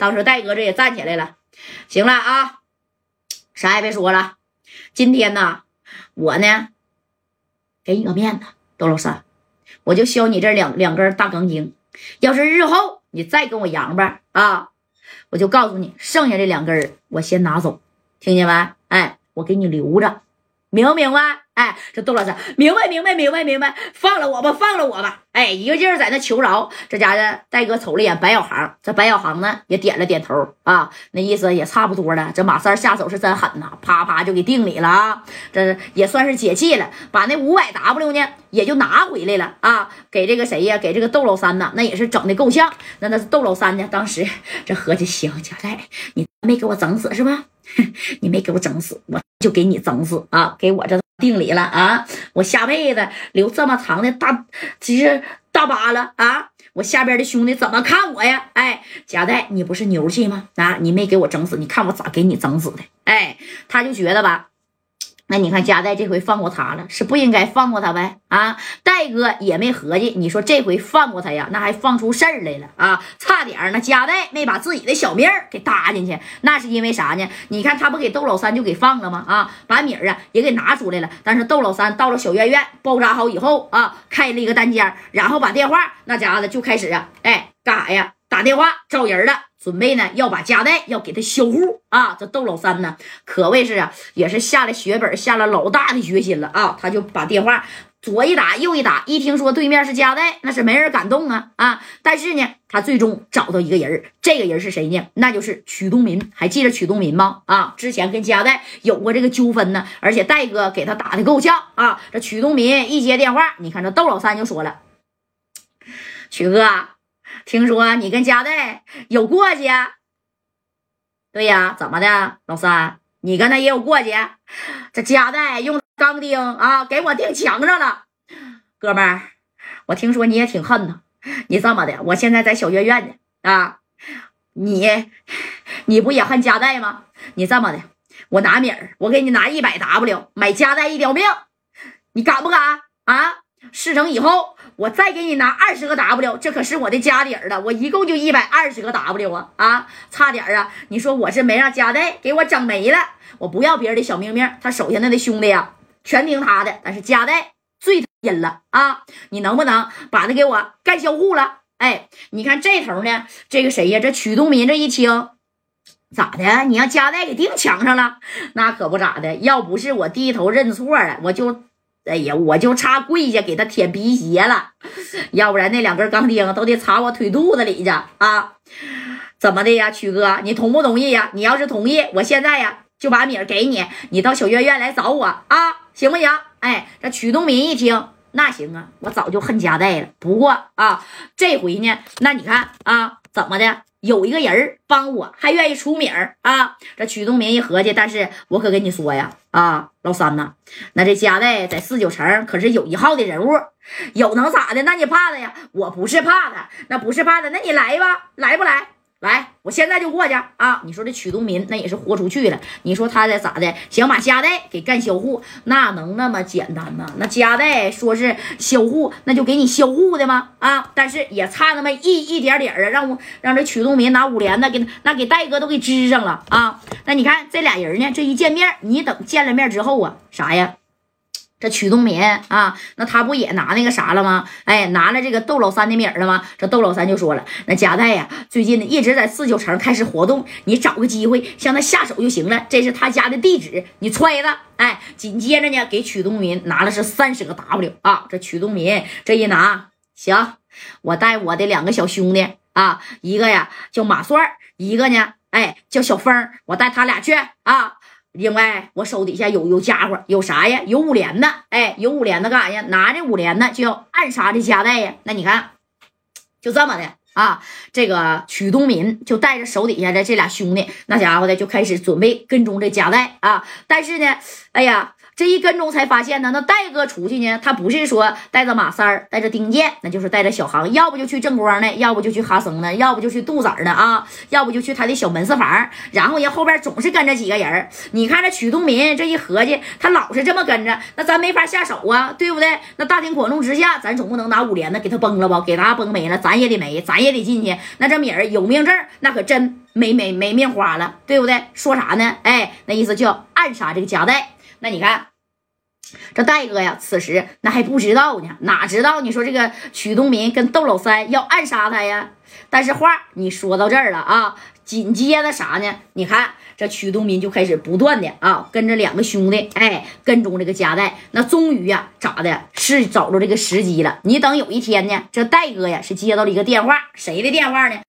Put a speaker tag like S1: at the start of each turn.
S1: 当时戴哥这也站起来了，行了啊，啥也别说了，今天呢，我呢，给你个面子，窦老三，我就削你这两两根大钢筋。要是日后你再跟我扬吧啊，我就告诉你，剩下这两根我先拿走，听见没？哎，我给你留着，明不明白？哎，这窦老三明白明白明白明白，放了我吧，放了我吧！哎，一个劲儿在那求饶。这家的戴哥瞅了眼白小航，这白小航呢也点了点头啊，那意思也差不多了。这马三下手是真狠呐，啪啪就给定里了啊！这也算是解气了，把那五百 W 呢也就拿回来了啊！给这个谁呀？给这个窦老三呢，那也是整的够呛。那那是窦老三呢，当时 这合计行，贾代，你没给我整死是吧？你没给我整死，我就给你整死啊！给我这。定理了啊！我下辈子留这么长的大，其实大疤了啊！我下边的兄弟怎么看我呀？哎，贾带，你不是牛气吗？啊，你没给我整死，你看我咋给你整死的？哎，他就觉得吧。那你看，加代这回放过他了，是不应该放过他呗？啊，戴哥也没合计，你说这回放过他呀，那还放出事儿来了啊！差点儿那加代没把自己的小命儿给搭进去，那是因为啥呢？你看他不给窦老三就给放了吗？啊，把米儿啊也给拿出来了。但是窦老三到了小院院包扎好以后啊，开了一个单间，然后把电话那家伙就开始啊，哎，干啥呀？打电话找人了。准备呢，要把家代要给他销户啊！这窦老三呢，可谓是啊，也是下了血本，下了老大的决心了啊！他就把电话左一打，右一打，一听说对面是家代，那是没人敢动啊啊！但是呢，他最终找到一个人，这个人是谁呢？那就是曲东民，还记得曲东民吗？啊，之前跟家代有过这个纠纷呢，而且戴哥给他打的够呛啊！这曲东民一接电话，你看这窦老三就说了：“曲哥。”听说你跟佳代有过节？对呀，怎么的，老三，你跟他也有过节？这佳代用钢钉啊，给我钉墙上了。哥们儿，我听说你也挺恨呐。你这么的，我现在在小院院呢啊，你你不也恨佳代吗？你这么的，我拿米儿，我给你拿一百 W 买佳代一条命，你敢不敢啊？事成以后。我再给你拿二十个 W，这可是我的家底儿了。我一共就一百二十个 W 啊啊，差点啊！你说我是没让家代给我整没了。我不要别人的小命命，他手下那的兄弟呀，全听他的。但是家代最阴了啊！你能不能把他给我干销户了？哎，你看这头呢，这个谁呀？这曲东民这一听，咋的？你让家代给钉墙上了？那可不咋的，要不是我低头认错了，我就。哎呀，我就差跪下给他舔皮鞋了，要不然那两根钢钉都得插我腿肚子里去啊！怎么的呀，曲哥，你同不同意呀？你要是同意，我现在呀就把米儿给你，你到小院院来找我啊，行不行？哎，这曲东民一听，那行啊，我早就恨家代了。不过啊，这回呢，那你看啊，怎么的？有一个人帮我，还愿意出名啊！这曲东明一合计，但是我可跟你说呀，啊，老三呐，那这家代在四九城可是有一号的人物，有能咋的？那你怕他呀？我不是怕他，那不是怕他，那你来吧，来不来？来，我现在就过去啊！你说这曲东民那也是豁出去了。你说他的咋的？想把家代给干销户，那能那么简单吗？那家代说是销户，那就给你销户的吗？啊！但是也差那么一一点点啊，让我让这曲东民拿五连的给那给戴哥都给支上了啊！那你看这俩人呢，这一见面，你等见了面之后啊，啥呀？这曲东民啊，那他不也拿那个啥了吗？哎，拿了这个窦老三的米了吗？这窦老三就说了，那贾代呀，最近呢一直在四九城开始活动，你找个机会向他下手就行了。这是他家的地址，你揣着。哎，紧接着呢，给曲东民拿了是三十个 W 啊。这曲东民这一拿，行，我带我的两个小兄弟啊，一个呀叫马帅，一个呢，哎叫小峰，我带他俩去啊。另外，我手底下有有家伙，有啥呀？有五连的，哎，有五连的干啥呀？拿着五连的就要暗杀这家代呀。那你看，就这么的啊。这个曲东民就带着手底下的这俩兄弟，那家伙的就开始准备跟踪这家代啊。但是呢，哎呀。这一跟踪才发现呢，那戴哥出去呢，他不是说带着马三儿，带着丁健，那就是带着小航，要不就去正光呢，要不就去哈森呢，要不就去杜子儿呢啊，要不就去他的小门市房。然后人后边总是跟着几个人你看这曲东民这一合计，他老是这么跟着，那咱没法下手啊，对不对？那大庭广众之下，咱总不能拿五连的给他崩了吧？给他崩没了，咱也得没，咱也得进去。那这米儿有命证，那可真没没没命花了，对不对？说啥呢？哎，那意思就要暗杀这个夹带。那你看。这戴哥呀，此时那还不知道呢，哪知道你说这个曲东民跟窦老三要暗杀他呀？但是话你说到这儿了啊，紧接着啥呢？你看这曲东民就开始不断的啊，跟着两个兄弟，哎，跟踪这个夹带。那终于呀，咋的？是找着这个时机了。你等有一天呢，这戴哥呀是接到了一个电话，谁的电话呢？